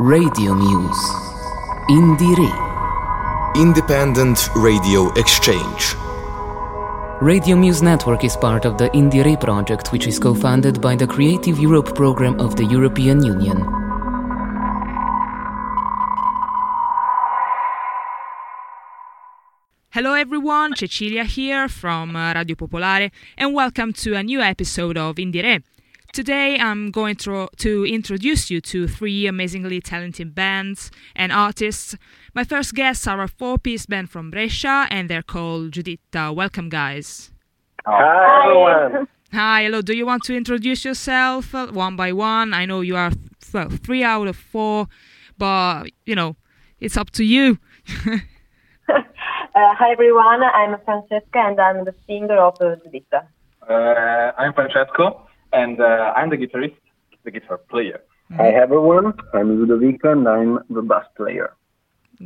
Radio Muse. Indire. Independent Radio Exchange. Radio Muse Network is part of the Indire project, which is co funded by the Creative Europe program of the European Union. Hello everyone, Cecilia here from uh, Radio Popolare and welcome to a new episode of Indire. Today I'm going to, to introduce you to three amazingly talented bands and artists. My first guests are a four-piece band from Brescia and they're called Giuditta. Welcome guys. Hi, everyone. Hi, hello. Do you want to introduce yourself uh, one by one? I know you are well, three out of four, but you know, it's up to you. Uh, hi everyone, I'm Francesca and I'm the singer of uh, Giuditta. Uh, I'm Francesco, and uh, I'm the guitarist, the guitar player. Hi, everyone. I'm Ludovico, and I'm the bass player.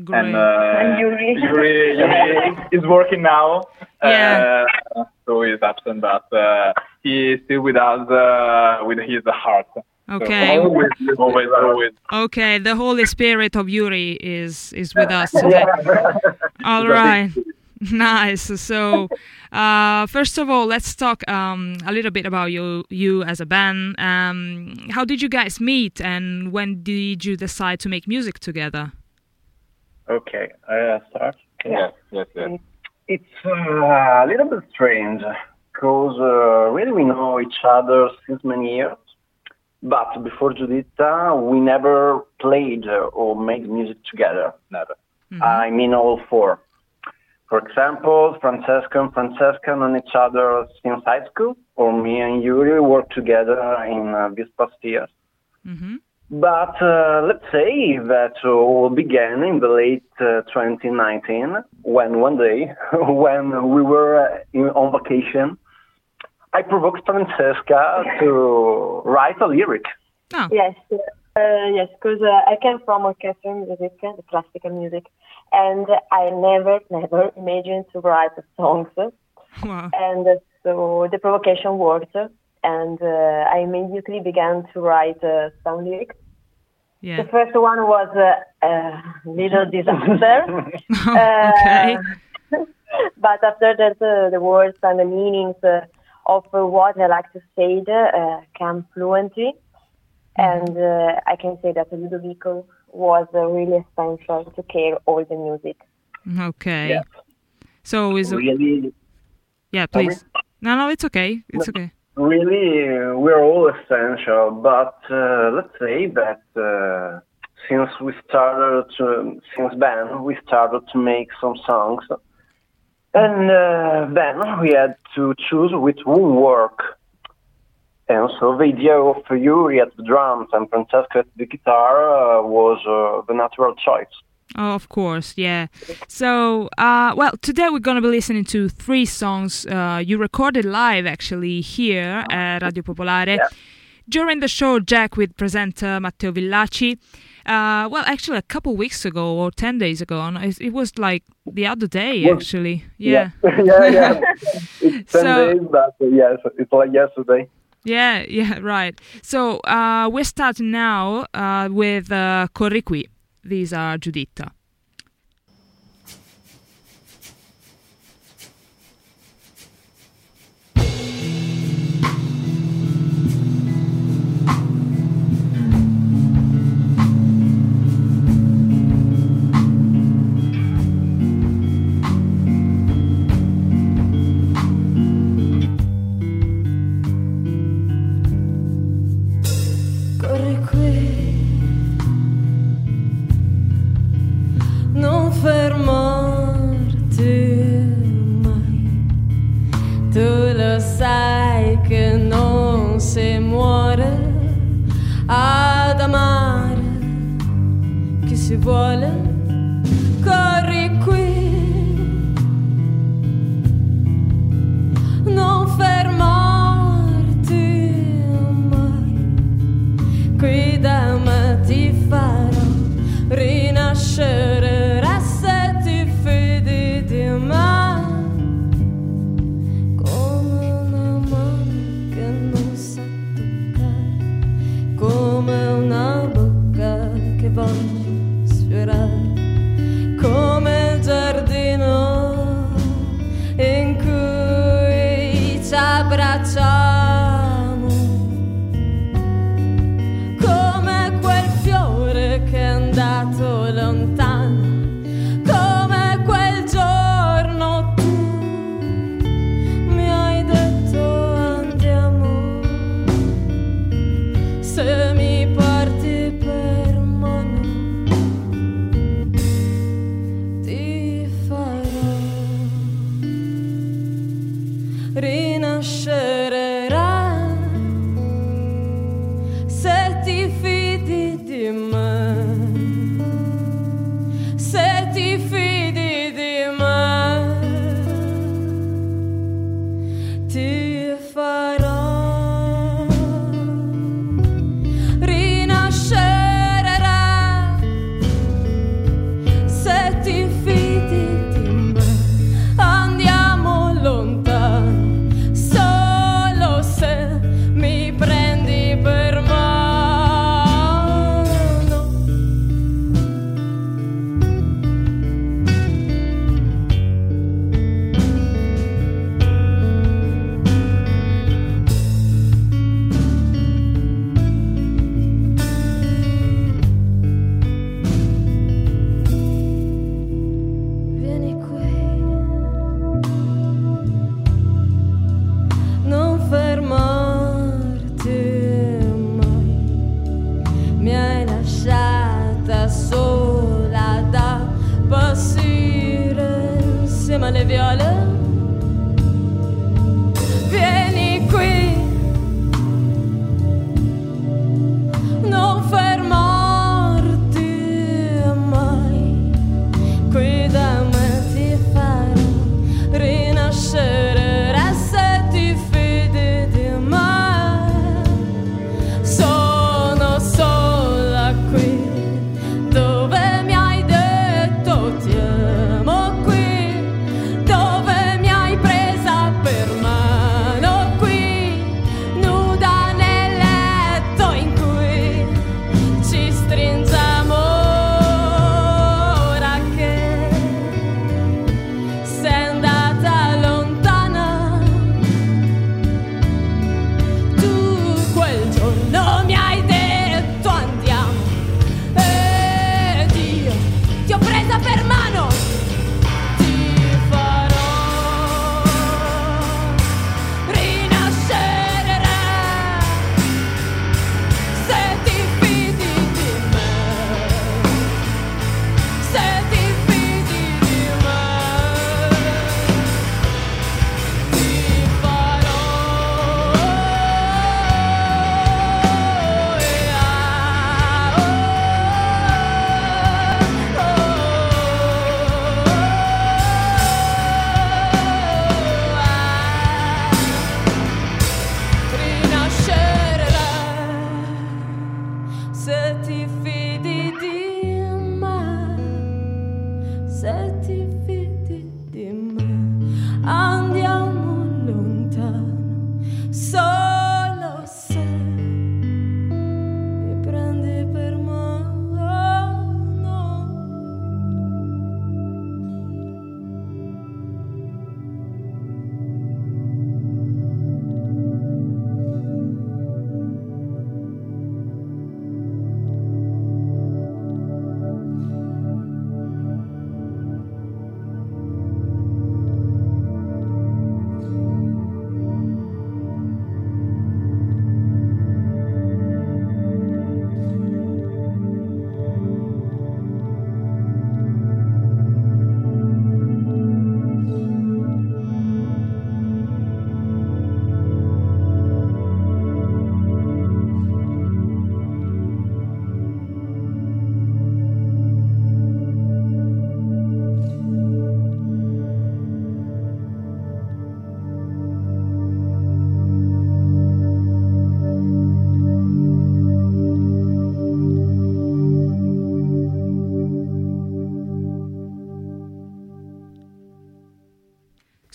Great. And, uh, And Yuri. Yuri, Yuri is working now. Yeah. Uh, so he's absent, but uh, he is still with us uh, with his heart. So Okay. always, always, always. Okay, the Holy Spirit of Yuri is is with us today. All right, nice. So, uh, first of all, let's talk um, a little bit about you you as a band. Um, how did you guys meet, and when did you decide to make music together? Okay, I start. Yes, yes, yes. It's uh, a little bit strange because uh, really we know each other since many years, but before Giuditta, we never played uh, or made music together. Never. I mean, all four. For example, Francesco and Francesca known each other since high school, or me and Yuri worked together in uh, these past years. hmm But uh, let's say that all began in the late uh, 2019 when one day, when we were uh, in, on vacation, I provoked Francesca to write a lyric. Oh, Yes, uh, yes, because uh, I came from orchestral music, the classical music, and I never, never imagined to write songs. wow. And uh, so the provocation worked, and uh, I immediately began to write uh, some lyrics. Yeah. The first one was uh, a little disaster. okay. Uh, but after that, uh, the words and the meanings uh, of uh, what I like to say uh, came fluently. And uh, I can say that Ludovico was uh, really essential to care all the music. Okay. Yeah. So is Really, yeah, please. No, no, it's okay. It's okay. really, uh, we're all essential. But uh, let's say that uh, since we started to, since then, we started to make some songs. And uh, then we had to choose which would work. And so the idea of Yuri at the drums and Francesco at the guitar uh, was uh, the natural choice. Oh, of course, yeah. So, uh, well, today we're going to be listening to three songs uh, you recorded live actually here at Radio Popolare. Yeah. During the show, Jack with presenter Matteo Villaci. Uh, well, actually, a couple weeks ago or 10 days ago, and it, was like the other day, actually. Yeah. yeah, yeah. It's 10 So- days, but uh, yes, it's like yesterday. Yeah, yeah, right. So, uh, we're starting now uh, with uh, Corri Qui. These are Giuditta. abbracciare.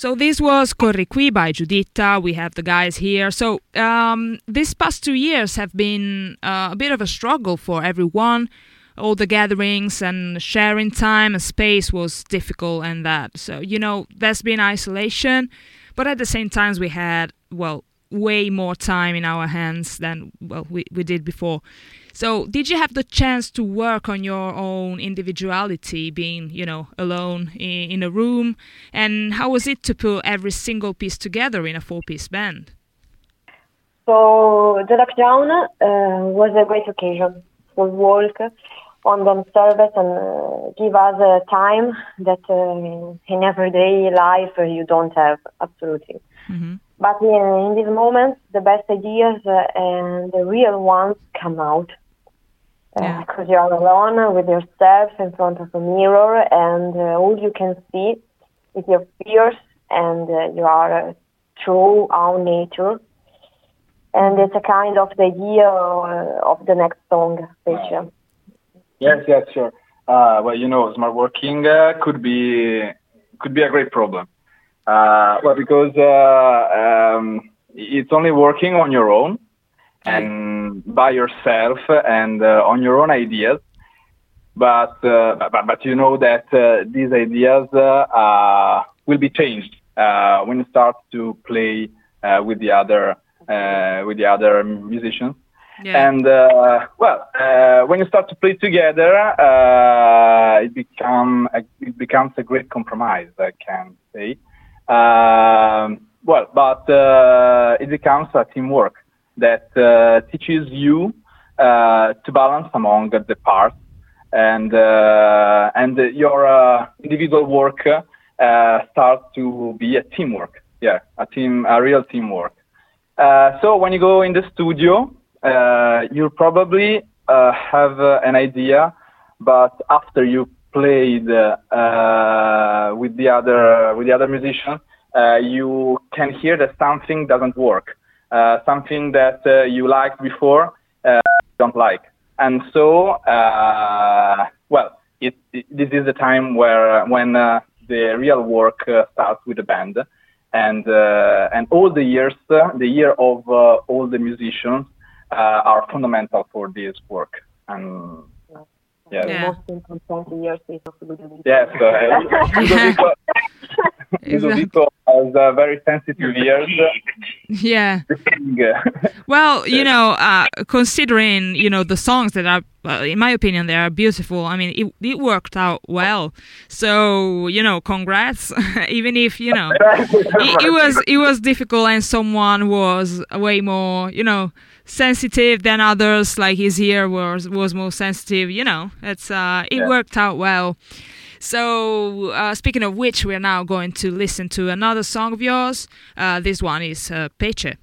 So this was Corri Qui by Giuditta. We have the guys here. So um, these past two years have been uh, a bit of a struggle for everyone. All the gatherings and sharing time and space was difficult, and that. So you know, there's been isolation, but at the same time, we had well way more time in our hands than well we, we did before. So, did you have the chance to work on your own individuality, being, you know, alone in, in a room? And how was it to put every single piece together in a four piece band? So the lockdown uh, was a great occasion to work on themselves and uh, give us a time that uh, in everyday life uh, you don't have absolutely. hmm But in, in these moments, the best ideas uh, and the real ones come out. Yeah. Because you are alone with yourself in front of a mirror, and uh, all you can see is your fears, and uh, you are uh, true own nature. And it's a kind of the idea uh, of the next song, which uh, Yes, yes, sure. Uh, well, you know, smart working uh, could be could be a great problem. Uh, well, because uh, um, it's only working on your own and by yourself and uh, on your own ideas. But uh, but, but you know that uh, these ideas uh, uh, will be changed uh, when you start to play uh, with the other uh, with the other musicians. Yeah. And uh, well, uh, when you start to play together, uh, it become a, it becomes a great compromise. I can say. Um, well, but uh, it becomes a teamwork that uh, teaches you uh, to balance among the parts and uh, and your individual work starts to be a teamwork. Yeah, a team, a real teamwork. So when you go in the studio, you probably have an idea, but after you played uh, with the other with the other musician, uh, you can hear that something doesn't work, something that uh, you liked before uh, don't like, and so uh, well, it, it, this is the time where when uh, the real work uh, starts with the band, and uh, and all the years, uh, the year of uh, all the musicians uh, are fundamental for this work, and yes, The Yeah. most important years is of Ludovico. yes, uh, Ludovico, Ludovico has uh, very sensitive ears. Yeah. uh, Well, you know, uh, considering you know the songs that are, uh, in my opinion, they are beautiful. I mean, it, it worked out well. So you know, congrats. Even if you know it, it was it was difficult, and someone was way more you know sensitive than others. Like his ear was was more sensitive. You know, it's uh, it Yeah. worked out well. So, uh, speaking of which, we are now going to listen to another song of yours. Uh, this one is uh, Pece.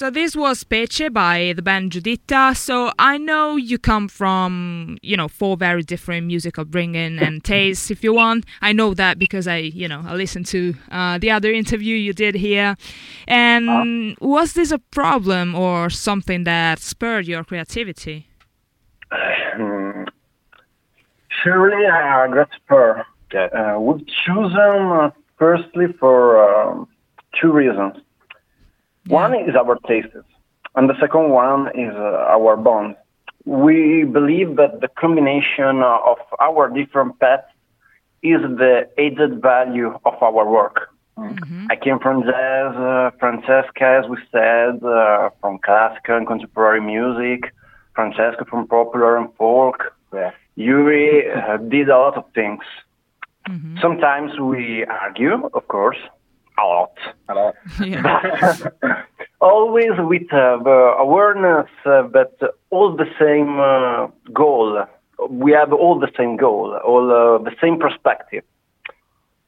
So this was Pece by the band Giuditta. So I know you come from, you know, four very different musical bringing and tastes. If you want, I know that because I, you know, I listened to uh, the other interview you did here. And was this a problem or something that spurred your creativity? Hmm. Surely I regret spur. Uh, we've chosen uh, firstly for um, two reasons. One is our tastes, and the second one is uh, our bond. We believe that the combination of our different paths is the added value of our work. I came from jazz, uh, Francesca, as we said, uh, from classical and contemporary music, Francesca from popular and folk. Yuri uh, did a lot of things. Sometimes we argue, of course, a lot. A lot. Yeah. Always with uh, the awareness uh, that all the same uh, goal. We have all the same goal, all uh, the same perspective,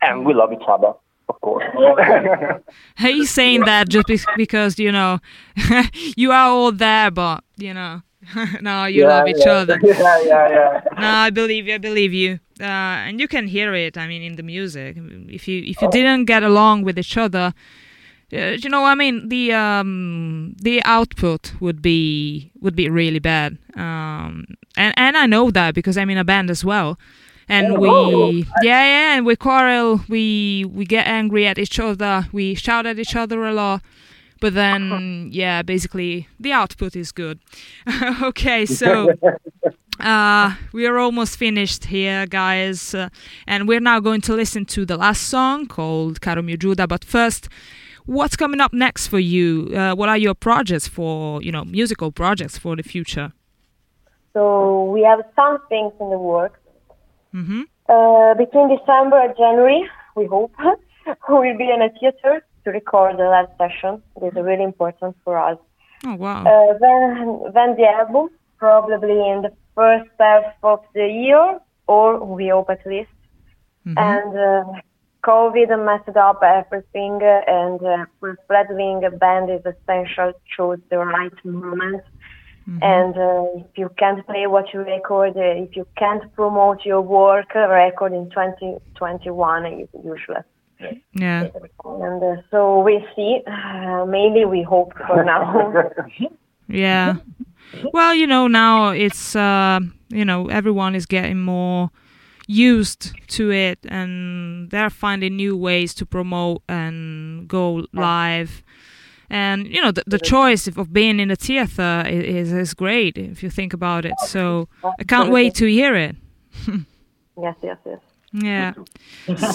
and we love each other, of course. He's saying that just because, you know, you are all there, but, you know, no, you Yeah, love each yeah. other. yeah, yeah, yeah. No, I believe you. I believe you. Uh, and you can hear it. I mean, in the music. If you if you didn't get along with each other, uh, you know, I mean, the um, the output would be would be really bad. Um, and and I know that because I'm in a band as well. And we, yeah, yeah, and we quarrel. We we get angry at each other. We shout at each other a lot. But then, yeah, basically the output is good. okay, so uh, we are almost finished here, guys, uh, and we're now going to listen to the last song called Caro mio Giuda. But first, what's coming up next for you? Uh, what are your projects for, you know, musical projects for the future? So we have some things in the works. Mm-hmm. Uh, between December and January, we hope, we'll be in a theater to record the live session. This is really important for us. Oh wow! Uh, then, then the album, probably in the first half of the year, or we hope at least. Mhm. And uh, COVID messed up everything, uh, and uh, for fledgling a band is essential. Choose the right moment. And uh, if you can't play what you record, uh, if you can't promote your work, uh, record in 2021 is useless. yeah, And uh, so we see. Uh, maybe we hope for now. yeah. Well, you know, now it's uh, you know everyone is getting more used to it, and they're finding new ways to promote and go live. And you know the, the choice of, being in a theater is is great if you think about it. So I can't wait to hear it. yes, yes, yes. Yeah.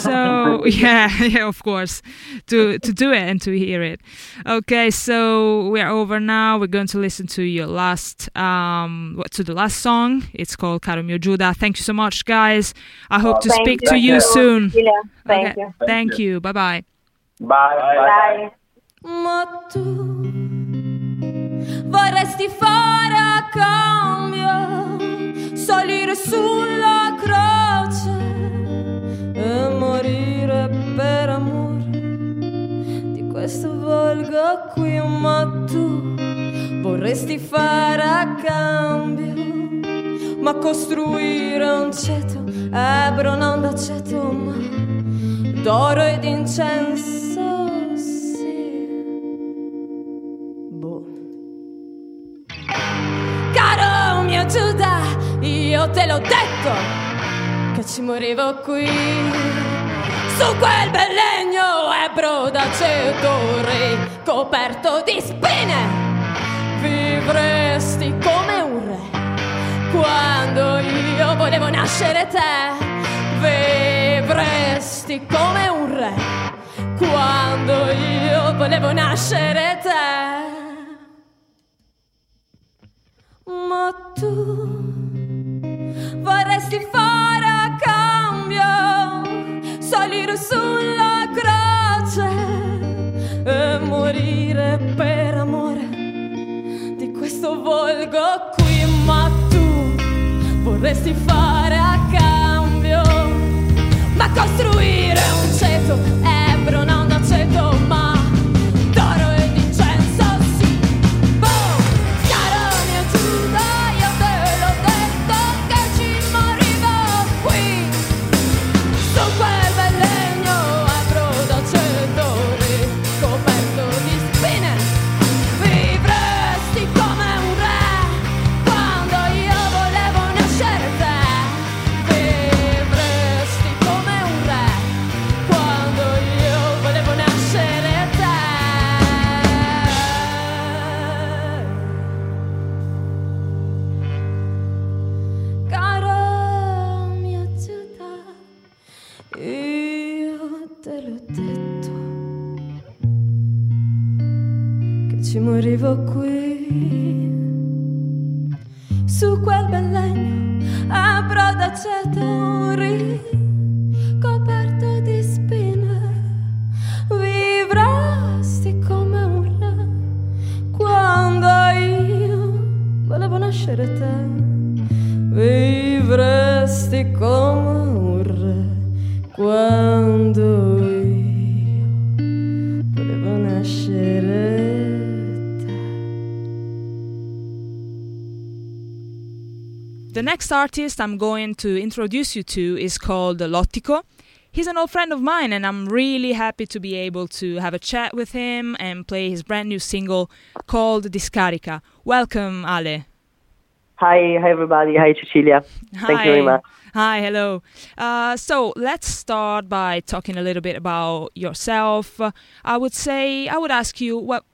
So yeah, yeah, of course, to to do it and to hear it. Okay, so we're over now. We're going to listen to your last um what- to the last song. It's called Caro mio Giuda. Thank you so much, guys. I hope to speak you. to you soon. Cecilia, Thank Okay, you. Thank you. Bye bye. Bye. Bye. Ma morire per amore di questo volgo qui. Ma tu vorresti fare a cambio, ma costruire un ceto, ebro non d'aceto, ma d'oro ed incenso, sì. Boh. Caro mio Giuda, io te l'ho detto ci morivo qui. Su quel bel legno ebro d'aceto ricoperto di spine. Vivresti come un re quando io volevo nascere te. Vivresti come un re quando io volevo nascere te. Ma tu vorresti fare salire sulla croce e morire per amore di questo volgo qui. Ma tu vorresti fare a cambio, ma costruire un ceto, ebro non d'aceto, ma next artist I'm going to introduce you to is called Lottico. He's an old friend of mine, and I'm really happy to be able to have a chat with him and play his brand new single called Discarica. Welcome, Ale. Hi, hi everybody. Hi, Cecilia. Thank you very much. Hi, hello. Uh, so let's start by talking a little bit about yourself. I would say, I would ask you, well,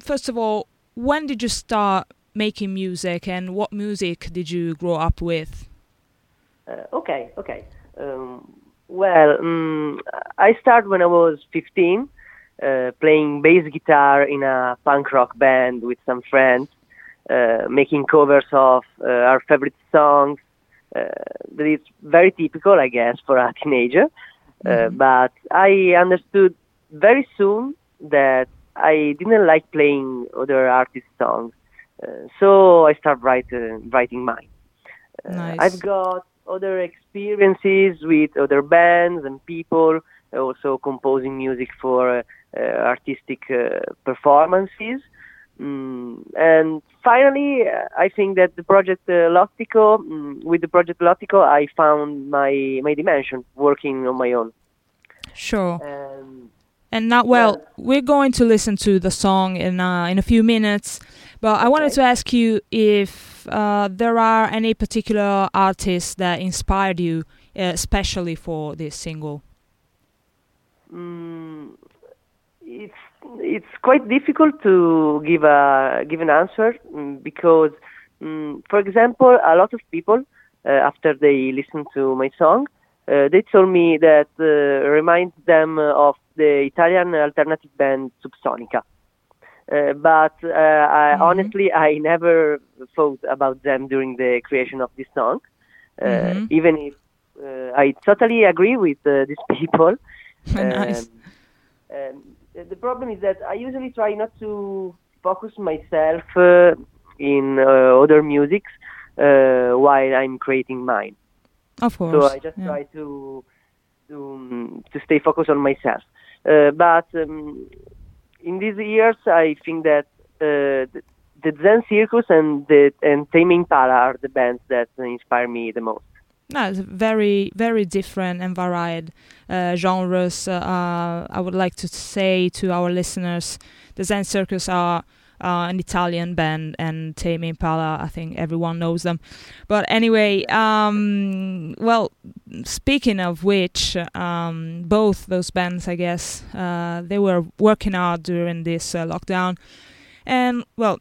first of all, when did you start making music and what music did you grow up with? Uh, okay, okay. Um, well, um, I started when I was 15, uh, playing bass guitar in a punk rock band with some friends. Uh, making covers of uh, our favorite songs. Uh, that is very typical, I guess, for a teenager. Mm-hmm. But I understood very soon that I didn't like playing other artists' songs, so I started write, writing mine. Nice. I've got other experiences with other bands and people, also composing music for artistic performances. Mm, and finally, uh, I think that the project uh, Lottico, mm, with the project Lottico, I found my my dimension working on my own. Sure. Um, And now, well, we're going to listen to the song in uh, in a few minutes, but I wanted to ask you if uh, there are any particular artists that inspired you, uh, especially for this single. mm, it's it's quite difficult to give a give an answer mm, because, mm, for example, a lot of people uh, after they listen to my song, uh, they told me that uh, reminds them of the Italian alternative band Subsonica. Uh, but uh, I, Mhm. honestly, I never thought about them during the creation of this song, uh, Mhm. even if uh, I totally agree with uh, these people. nice. Um, um, the problem is that I usually try not to focus myself uh, in uh, other musics uh, while I'm creating mine. Of course. So I just yeah. try to to um, to stay focused on myself. Uh, but um, in these years, I think that uh, the, the Zen Circus and the and Tame Impala are the bands that inspire me the most. No, it's very, very different and varied uh, genres. Uh, I would like to say to our listeners, the Zen Circus are uh, an Italian band, and Tame Impala, I think everyone knows them. But anyway, um, well, speaking of which, um, both those bands, I guess, uh, they were working hard during this uh, lockdown. And, well,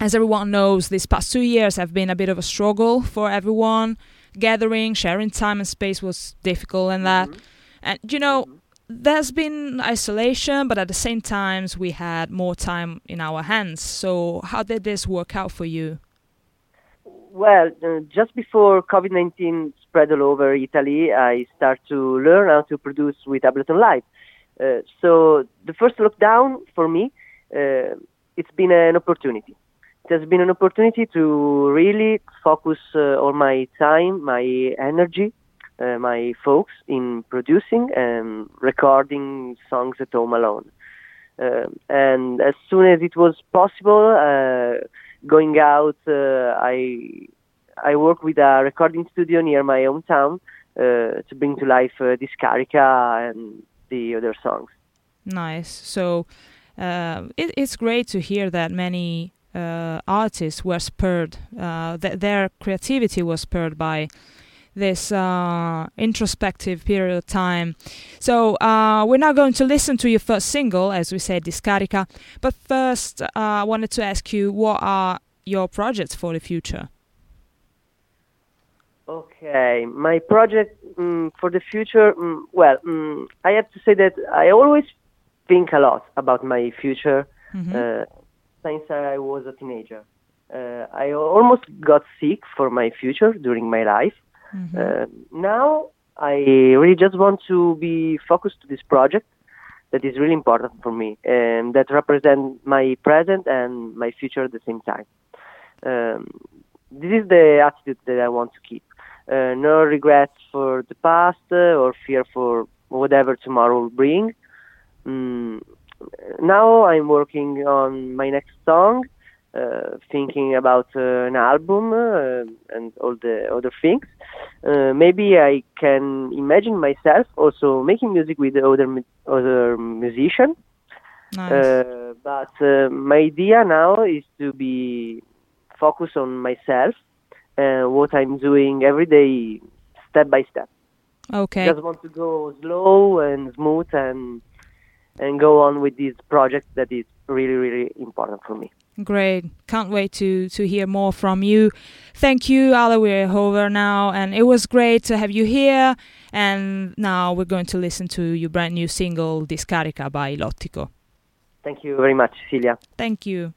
as everyone knows, these past two years have been a bit of a struggle for everyone gathering, sharing time and space was difficult and that. And you know, there's been isolation, but at the same times we had more time in our hands. So how did this work out for you? Well, uh, just before COVID 19 spread all over Italy, I started to learn how to produce with Ableton Live. Uh, so the first lockdown for me, uh, it's been an opportunity. It has been an opportunity to really focus uh, all my time, my energy, uh, my folks in producing and recording songs at home alone. Uh, and as soon as it was possible, uh, going out, uh, I I work with a recording studio near my hometown uh, to bring to life uh, Discarica and the other songs. Nice. So uh, it, it's great to hear that many uh, artists were spurred, uh, th- their creativity was spurred by this uh, introspective period of time. So uh, we're now going to listen to your first single, as we said, Discarica. But first, uh, I wanted to ask you, what are your projects for the future? Okay, my project mm, for the future. Mm, well, mm, I have to say that I always think a lot about my future uh, since I was a teenager. Uh, I almost got sick for my future during my life. Uh, now I really just want to be focused to this project that is really important for me and that represent my present and my future at the same time. Um, this is the attitude that I want to keep. Uh, no regrets for the past uh, or fear for whatever tomorrow will bring. Mm, now I'm working on my next song, thinking about uh, an album uh, and all the other things. Uh, maybe I can imagine myself also making music with other other musicians. Nice. Uh, but uh, my idea now is to be focused on myself and what I'm doing every day, step by step. okay. Just want to go slow and smooth and and go on with this project that is really really important for me. Great. Can't wait to, to hear more from you. Thank you, Ale. We're over now, and it was great to have you here. And now we're going to listen to your brand new single, Discarica by Lottico. Thank you very much, Celia. Thank you.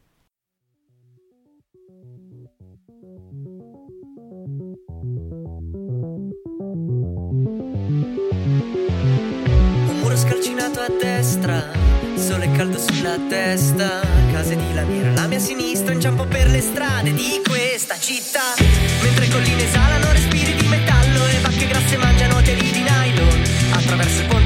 Un muro scalcinato a destra, sole caldo sulla testa, case di lamiera alla mia sinistra, inciampo per le strade di questa città. Mentre colline esalano respiri di metallo e vacche grasse mangiano teli di nylon. Attraverso il ponte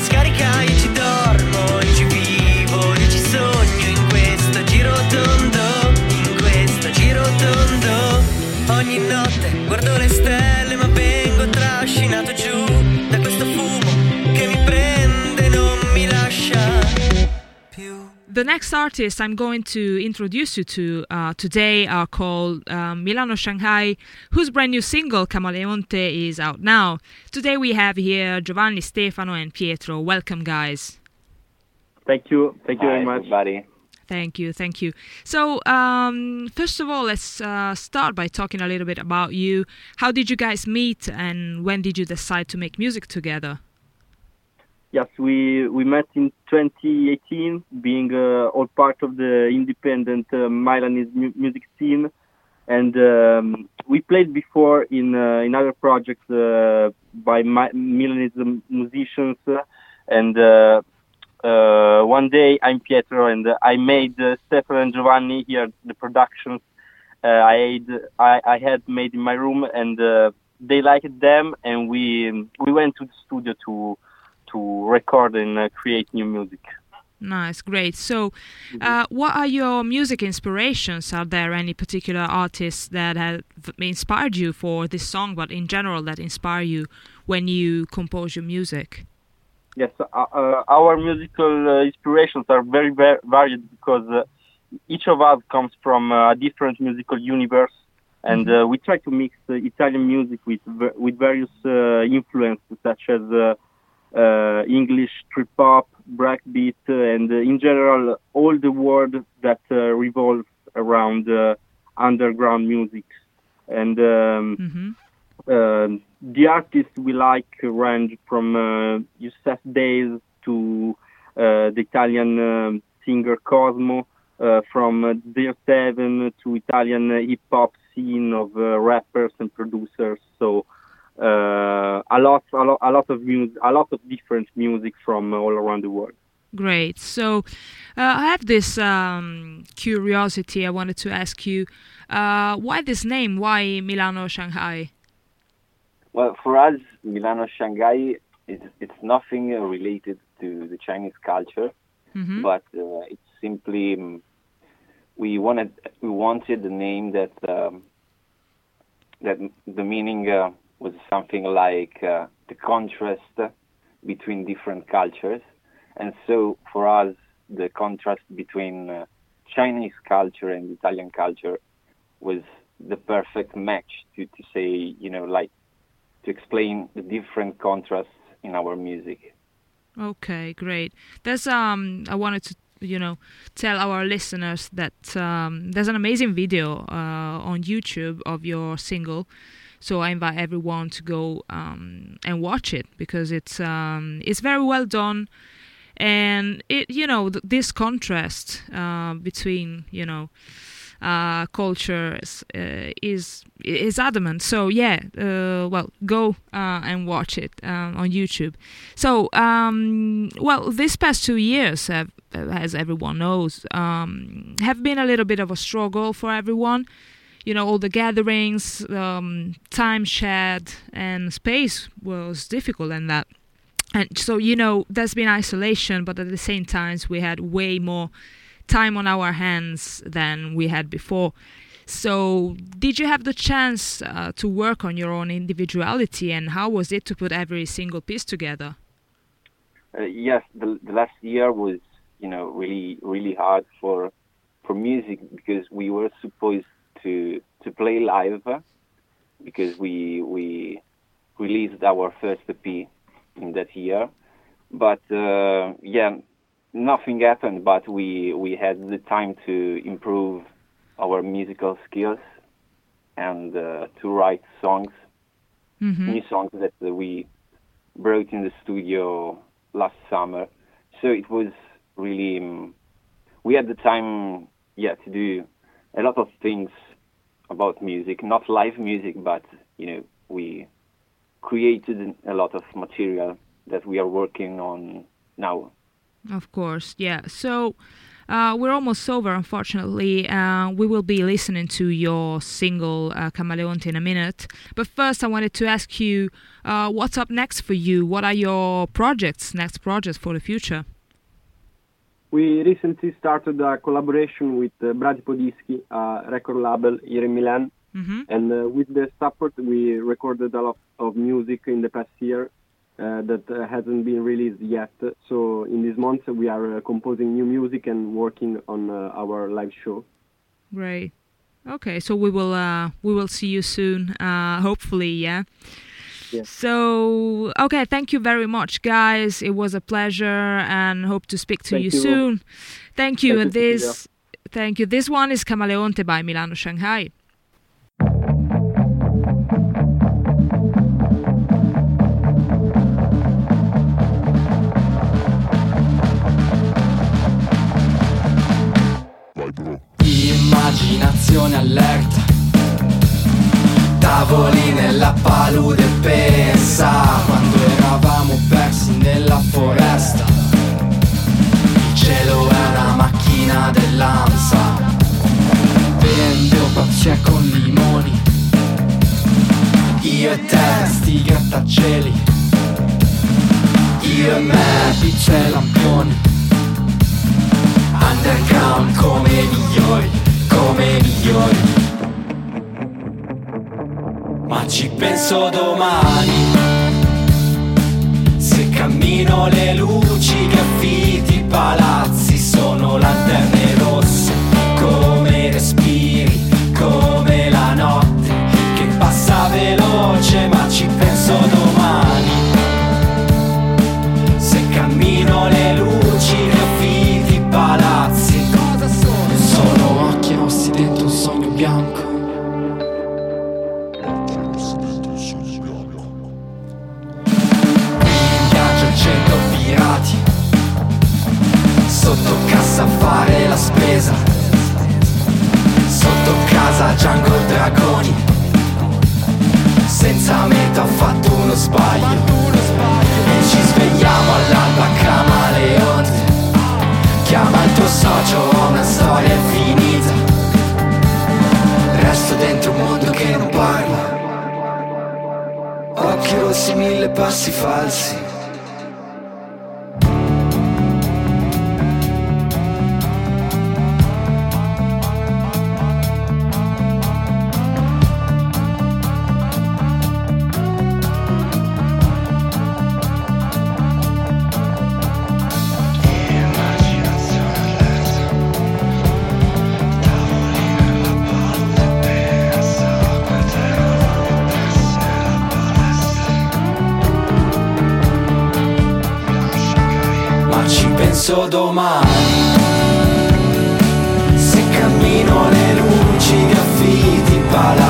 questa discarica io The next artists I'm going to introduce you to uh, today are called uh, Milano Shanghai, whose brand new single Camaleonte is out now. Today we have here Giovanni, Stefano, and Pietro. Welcome, guys. Thank you. Thank you Hi, very much. everybody. Thank you, thank you. So, um, first of all, let's uh, start by talking a little bit about you. How did you guys meet, and when did you decide to make music together? Yes, we we met in 2018, being uh, all part of the independent uh, Milanese mu- music scene, and um, we played before in uh, in other projects uh, by Mi- Milanese musicians, and uh, uh, one day I'm Pietro, and I made Stefano and Giovanni here the productions. I had I, I had made in my room, and they liked them, and we we went to the studio to to record and uh, create new music. Nice, great. So, uh, what are your music inspirations? Are there any particular artists that have inspired you for this song, but in general that inspire you when you compose your music? Yes, uh, uh, our musical uh, inspirations are very va- varied because uh, each of us comes from a different musical universe, and uh, we try to mix uh, Italian music with with various uh, influences such as uh, English trip hop, breakbeat, uh, and uh, in general all the world that uh, revolves around uh, underground music. And um, um, the artists we like range from uh, Yussef Dayes to uh, the Italian um singer Cosmo, uh, from uh, Zero Seven to Italian uh, hip hop scene of uh, rappers and producers. So uh, a lot, a lot, a lot of music, a lot of different music from all around the world. Great. So, uh, I have this um, curiosity. I wanted to ask you, uh, why this name? Why Milano Shanghai? Well, for us, Milano Shanghai is it's nothing uh, related to the Chinese culture, Mhm. but uh, it's simply um, we wanted we wanted a name that um, that the meaning uh, was something like uh, the contrast between different cultures, and so for us the contrast between uh, Chinese culture and Italian culture was the perfect match to, to say you know like to explain the different contrasts in our music. Okay, great. There's um, I wanted to you know tell our listeners that um, there's an amazing video uh, on YouTube of your single. So I invite everyone to go um, and watch it because it's um, it's very well done, and it you know th- this contrast uh, between you know uh, cultures uh, is is adamant. So yeah, uh, well, go uh, and watch it um, on YouTube. So um, well, this past two years, have, as everyone knows, um, have been a little bit of a struggle for everyone. You know, all the gatherings, um, time shared, and space was difficult, and that. And so, you know, there's been isolation, but at the same times we had way more time on our hands than we had before. So, did you have the chance uh, to work on your own individuality, and how was it to put every single piece together? Uh, yes, the, the last year was you know really really hard for for music because we were supposed to to play live because we we released our first EP in that year, but uh, yeah, nothing happened. But we we had the time to improve our musical skills and uh, to write songs, Mhm. new songs that we brought in the studio last summer. So it was really um, we had the time, yeah, to do a lot of things about music, not live music, but you know we created a lot of material that we are working on now. Of course, yeah. So uh, we're almost over, unfortunately. Uh, we will be listening to your single uh, Camaleonte in a minute. But first, I wanted to ask you uh, what's up next for you? What are your projects, next projects for the future? We recently started a collaboration with uh, Brati Podisky, a record label here in Milan. Mhm. And uh, with the support, we recorded a lot of music in the past year uh, that uh, hasn't been released yet. So in this month, we are uh, composing new music and working on uh, our live show. Great. Okay, so we will uh, we will see you soon. Uh, hopefully, yeah. Yeah. So, okay, thank you very much, guys. It was a pleasure, and hope to speak to Thank you, you. soon. Thank you. Thank you, this, thank you. This one is Camaleonte by Milano Shanghai. Immaginazione allerta Tavoli nella palude pensa Quando eravamo persi nella foresta. Il cielo è una macchina dell'ANSA. Vende pazzia con limoni. Io e te sti grattacieli. Io e me pizze e lampioni Underground come migliori, come migliori Ma ci penso domani. Se cammino le luci, graffiti, palazzi Sono lanterne Dragoni. Senza meta ho fatto uno sbaglio. E ci svegliamo all'alba camaleonte Chiama il tuo socio, ho una storia infinita Resto dentro un mondo che non parla. Occhi rossi, mille passi falsi penso domani. Se cammino le luci, graffiti, palazzi, sono